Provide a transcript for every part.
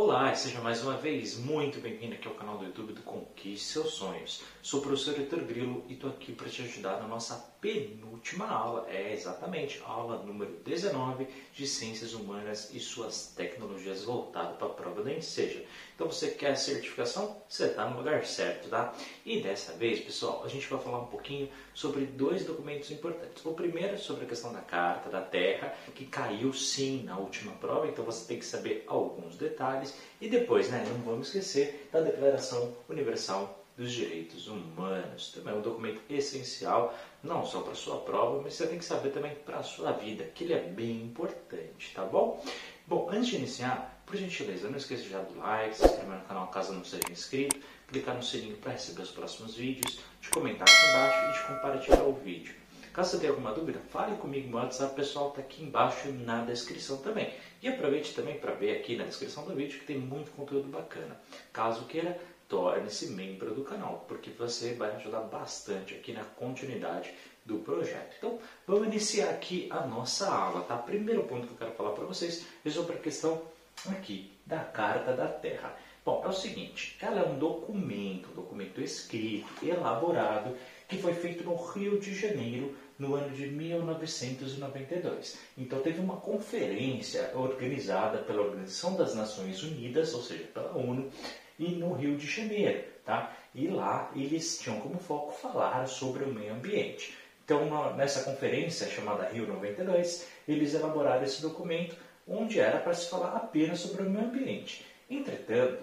Olá, seja mais uma vez muito bem-vindo aqui ao canal do YouTube do Conquiste Seus Sonhos. Sou o professor Heitor Grilo e estou aqui para te ajudar na nossa penúltima aula, é exatamente a aula número 19 de Ciências Humanas e suas tecnologias voltado para a prova do Seja. Então você quer certificação? Você está no lugar certo, tá? E dessa vez, pessoal, a gente vai falar um pouquinho sobre dois documentos importantes. O primeiro é sobre a questão da Carta da Terra, que caiu sim na última prova, então você tem que saber alguns detalhes. E depois, né, não vamos esquecer da Declaração Universal dos Direitos Humanos. Também é um documento essencial, não só para sua prova, mas você tem que saber também para a sua vida, que ele é bem importante, tá bom? Bom, antes de iniciar, por gentileza, não esqueça de dar like, se inscrever no canal caso não seja inscrito, clicar no sininho para receber os próximos vídeos, de comentar aqui embaixo e de compartilhar o vídeo. Caso você tenha alguma dúvida, fale comigo no WhatsApp, pessoal está aqui embaixo na descrição também. E aproveite também para ver aqui na descrição do vídeo que tem muito conteúdo bacana. Caso queira, torne-se membro do canal, porque você vai ajudar bastante aqui na continuidade do projeto. Então, vamos iniciar aqui a nossa aula, tá? Primeiro ponto que eu quero falar para vocês é sobre a questão aqui da Carta da Terra. Bom, é o seguinte, ela é um documento, um documento escrito, elaborado, que foi feito no Rio de Janeiro no ano de 1992. Então teve uma conferência organizada pela Organização das Nações Unidas, ou seja, pela ONU, e no Rio de Janeiro, tá? E lá eles tinham como foco falar sobre o meio ambiente. Então, nessa conferência chamada Rio 92, eles elaboraram esse documento onde era para se falar apenas sobre o meio ambiente. Entretanto,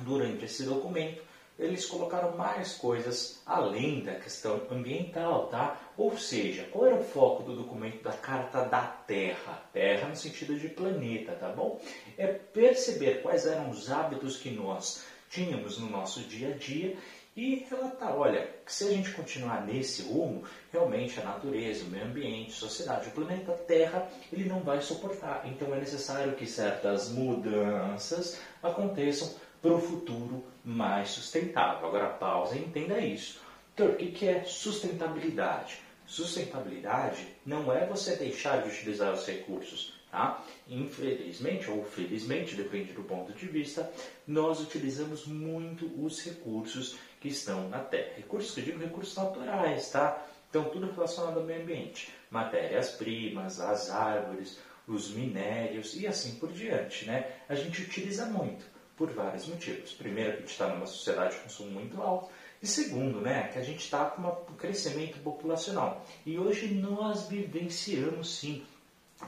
durante esse documento, eles colocaram mais coisas além da questão ambiental, tá? Ou seja, qual era o foco do documento da Carta da Terra? Terra no sentido de planeta, tá bom? É perceber quais eram os hábitos que nós tínhamos no nosso dia a dia e relatar, olha, que se a gente continuar nesse rumo, realmente a natureza, o meio ambiente, a sociedade, o planeta Terra, ele não vai suportar. Então é necessário que certas mudanças aconteçam para o futuro mais sustentável. Agora pausa e entenda isso. Então, o que é sustentabilidade? Sustentabilidade não é você deixar de utilizar os recursos, Tá? Infelizmente ou felizmente, depende do ponto de vista, nós utilizamos muito os recursos que estão na Terra. Recursos que eu digo recursos naturais, tá? Então tudo relacionado ao meio ambiente, matérias-primas, as árvores, os minérios e assim por diante, né? A gente utiliza muito por vários motivos. Primeiro, que a gente está numa sociedade de consumo muito alto. E segundo, né, que a gente está com um crescimento populacional. E hoje nós vivenciamos sim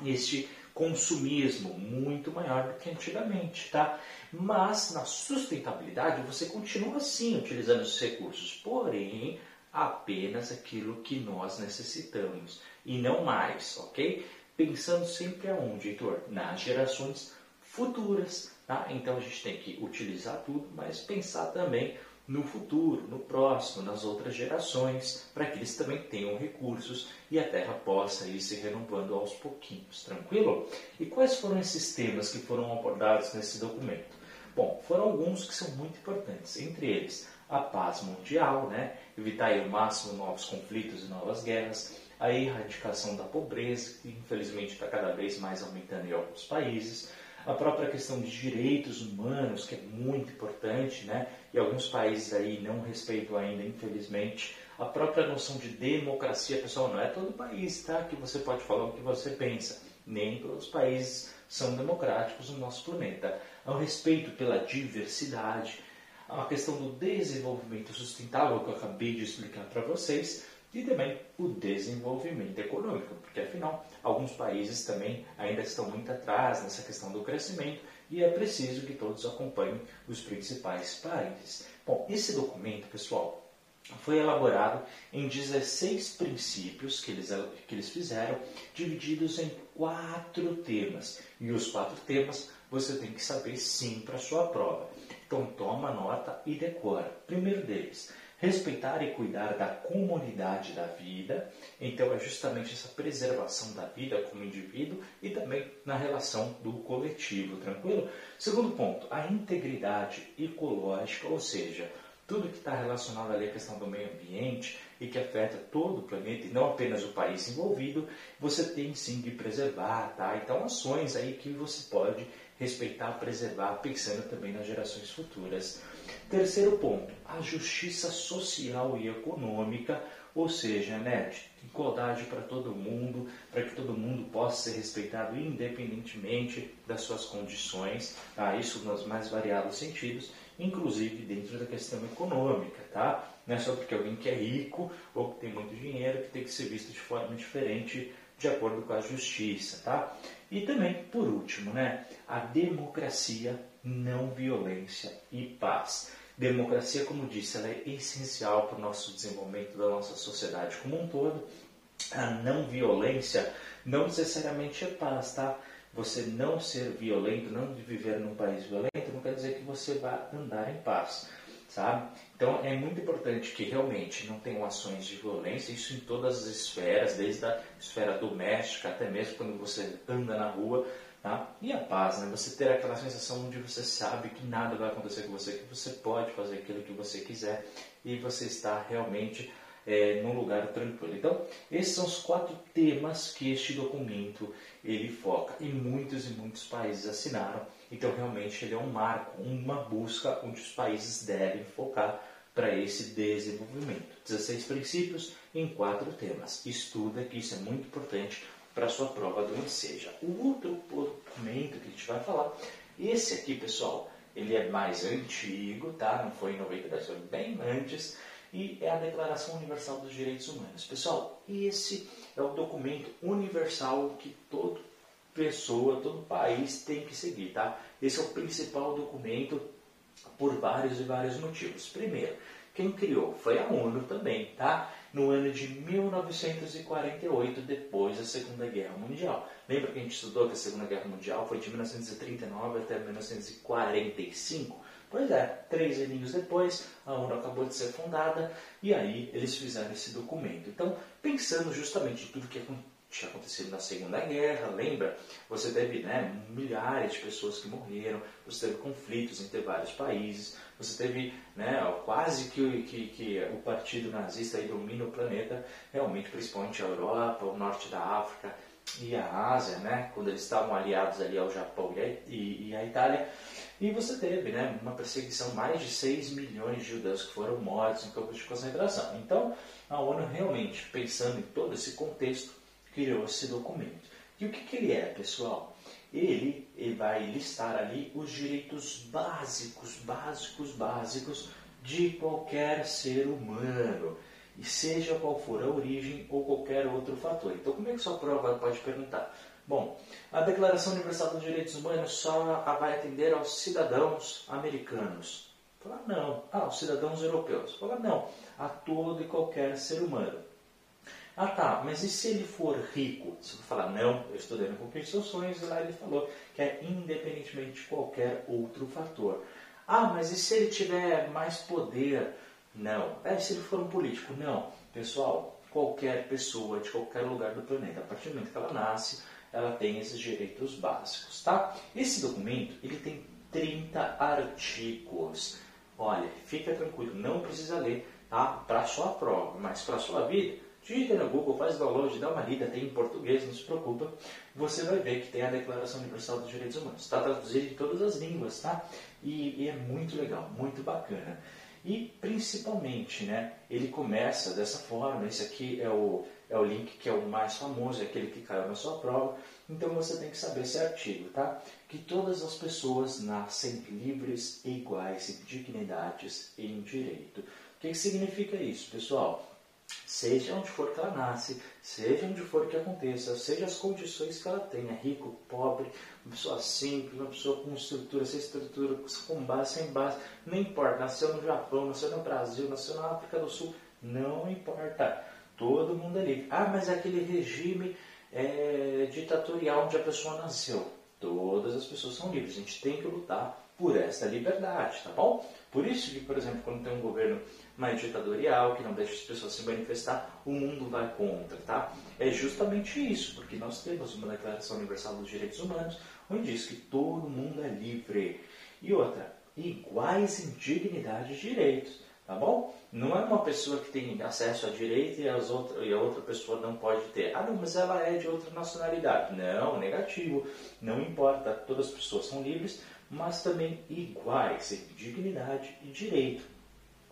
este consumismo muito maior do que antigamente, tá? Mas na sustentabilidade você continua assim utilizando os recursos, porém apenas aquilo que nós necessitamos e não mais, ok? Pensando sempre aonde, Heitor? Nas gerações futuras, tá? Então a gente tem que utilizar tudo, mas pensar também no futuro, no próximo, nas outras gerações, para que eles também tenham recursos e a Terra possa ir se renovando aos pouquinhos, tranquilo? E quais foram esses temas que foram abordados nesse documento? Bom, foram alguns que são muito importantes, entre eles a paz mundial, né? evitar o máximo novos conflitos e novas guerras, a erradicação da pobreza, que infelizmente está cada vez mais aumentando em alguns países, a própria questão de direitos humanos, que é muito importante, né? e alguns países aí não respeitam ainda, infelizmente, a própria noção de democracia, pessoal, não é todo país tá? que você pode falar o que você pensa, nem todos os países são democráticos no nosso planeta. Ao respeito pela diversidade, a questão do desenvolvimento sustentável que eu acabei de explicar para vocês, e também o desenvolvimento econômico, porque afinal alguns países também ainda estão muito atrás nessa questão do crescimento e é preciso que todos acompanhem os principais países. Bom, esse documento, pessoal, foi elaborado em 16 princípios que eles, que eles fizeram, divididos em quatro temas. E os quatro temas você tem que saber sim para a sua prova. Então toma nota e decora. Primeiro deles, respeitar e cuidar da comunidade da vida. Então, é justamente essa preservação da vida como indivíduo e também na relação do coletivo, tranquilo? Segundo ponto, a integridade ecológica, ou seja, tudo que está relacionado à questão do meio ambiente e que afeta todo o planeta e não apenas o país envolvido, você tem sim de preservar, tá? Então ações aí que você pode respeitar, preservar, pensando também nas gerações futuras. Terceiro ponto, a justiça social e econômica, ou seja, né, igualdade para todo mundo, para que todo mundo possa ser respeitado independentemente das suas condições, tá? isso nos mais variados sentidos, inclusive dentro da questão econômica, tá? Não é só porque alguém que é rico ou que tem muito dinheiro que tem que ser visto de forma diferente de acordo com a justiça, tá? E também, por último, né, a democracia, não violência e paz. Democracia, como disse, ela é essencial para o nosso desenvolvimento da nossa sociedade como um todo. A não violência não necessariamente é paz, tá? Você não ser violento, não viver num país violento, não quer dizer que você vá andar em paz sabe? Então é muito importante que realmente não tenham ações de violência, isso em todas as esferas, desde a esfera doméstica até mesmo quando você anda na rua, tá? E a paz, né? Você ter aquela sensação onde você sabe que nada vai acontecer com você, que você pode fazer aquilo que você quiser e você está realmente é, num lugar tranquilo. Então, esses são os quatro temas que este documento ele foca e muitos e muitos países assinaram então, realmente, ele é um marco, uma busca onde os países devem focar para esse desenvolvimento. 16 princípios em quatro temas. Estuda, que isso é muito importante para a sua prova do Enseja. O outro documento que a gente vai falar, esse aqui, pessoal, ele é mais antigo, tá? Não foi em 92, foi bem antes, e é a Declaração Universal dos Direitos Humanos. Pessoal, esse é o documento universal que todo pessoa, todo país tem que seguir, tá? Esse é o principal documento por vários e vários motivos. Primeiro, quem criou foi a ONU também, tá? No ano de 1948, depois da Segunda Guerra Mundial. Lembra que a gente estudou que a Segunda Guerra Mundial foi de 1939 até 1945? Pois é, três aninhos depois, a ONU acabou de ser fundada e aí eles fizeram esse documento. Então, pensando justamente em tudo que tinha acontecido na Segunda Guerra, lembra? Você teve né, milhares de pessoas que morreram, você teve conflitos entre vários países, você teve né, quase que, que, que o partido nazista domina o planeta, realmente, principalmente a Europa, o norte da África e a Ásia, né, quando eles estavam aliados ali ao Japão e a, e, e Itália. E você teve né, uma perseguição, mais de 6 milhões de judeus que foram mortos em campos de concentração. Então, a ONU realmente, pensando em todo esse contexto, criou esse documento. E o que, que ele é, pessoal? Ele, ele vai listar ali os direitos básicos, básicos, básicos de qualquer ser humano, e seja qual for a origem ou qualquer outro fator. Então, como é que sua prova pode perguntar? Bom, a Declaração Universal dos Direitos Humanos só vai atender aos cidadãos americanos. Fala não. Ah, os cidadãos europeus. Fala não. A todo e qualquer ser humano. Ah tá, mas e se ele for rico? Você vai falar, não, eu estou dando cumprir seus sonhos, e lá ele falou que é independentemente de qualquer outro fator. Ah, mas e se ele tiver mais poder? Não. É, se ele for um político? Não. Pessoal, qualquer pessoa de qualquer lugar do planeta, a partir do momento que ela nasce, ela tem esses direitos básicos, tá? Esse documento, ele tem 30 artigos. Olha, fica tranquilo, não precisa ler, tá? Para sua prova, mas para sua vida, Digita no Google, faz download, dá uma lida, tem em português, não se preocupa. Você vai ver que tem a Declaração Universal dos Direitos Humanos. Está traduzido em todas as línguas, tá? E, e, é muito legal, muito bacana. E principalmente, né, ele começa dessa forma. Esse aqui é o, é o link que é o mais famoso, é aquele que caiu na sua prova. Então você tem que saber esse artigo, tá? Que todas as pessoas nascem livres e iguais em dignidades e em direito. O que, que significa isso, pessoal? Seja onde for que ela nasce, seja onde for que aconteça, seja as condições que ela tenha, rico, pobre, uma pessoa simples, uma pessoa com estrutura, sem estrutura, com base, sem base, não importa, nasceu no Japão, nasceu no Brasil, nasceu na África do Sul, não importa, todo mundo é livre. Ah, mas é aquele regime é, ditatorial onde a pessoa nasceu, todas as pessoas são livres, a gente tem que lutar por essa liberdade, tá bom? Por isso que, por exemplo, quando tem um governo mais ditatorial, que não deixa as pessoas se manifestar, o mundo vai contra, tá? É justamente isso, porque nós temos uma Declaração Universal dos Direitos Humanos, onde diz que todo mundo é livre. E outra, iguais em dignidade e direitos. Tá bom? Não é uma pessoa que tem acesso à direita e, as outra, e a outra pessoa não pode ter. Ah, não, mas ela é de outra nacionalidade. Não, negativo. Não importa, todas as pessoas são livres, mas também iguais em dignidade e direito,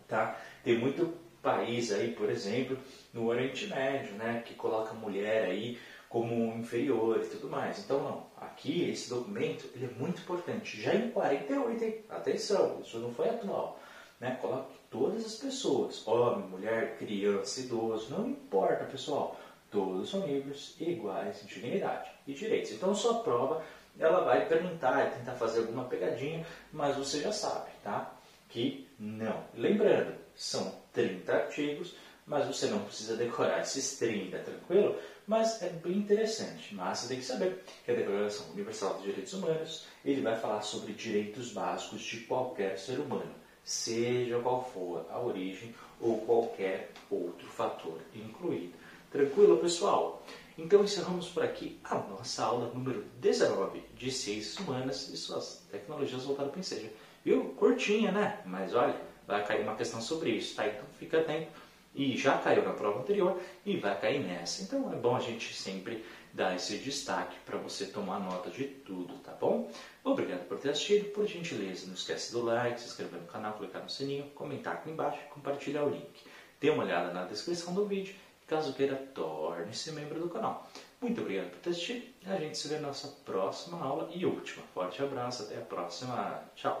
tá? Tem muito país aí, por exemplo, no Oriente Médio, né, que coloca a mulher aí como inferior e tudo mais. Então, não. Aqui, esse documento, ele é muito importante. Já em 48, hein? atenção, isso não foi atual. Né? Coloque todas as pessoas, homem, mulher, criança, idoso, não importa, pessoal. Todos são livres iguais em dignidade e direitos. Então, sua prova, ela vai perguntar, tentar fazer alguma pegadinha, mas você já sabe, tá? Que não. Lembrando, são 30 artigos, mas você não precisa decorar esses 30, tranquilo? Mas é bem interessante. Mas você tem que saber que a Declaração Universal dos Direitos Humanos ele vai falar sobre direitos básicos de qualquer ser humano, seja qual for a origem ou qualquer outro fator incluído. Tranquilo, pessoal? Então encerramos por aqui a nossa aula número 19 de Ciências Humanas e suas tecnologias voltadas para o Enseja. Viu? Curtinha, né? Mas olha, vai cair uma questão sobre isso, tá? Então fica atento. E já caiu na prova anterior e vai cair nessa. Então é bom a gente sempre dar esse destaque para você tomar nota de tudo, tá bom? Obrigado por ter assistido. Por gentileza, não esquece do like, se inscrever no canal, clicar no sininho, comentar aqui embaixo e compartilhar o link. Dê uma olhada na descrição do vídeo. Caso queira, torne-se membro do canal. Muito obrigado por ter assistido. A gente se vê na nossa próxima aula e última. Forte abraço, até a próxima. Tchau!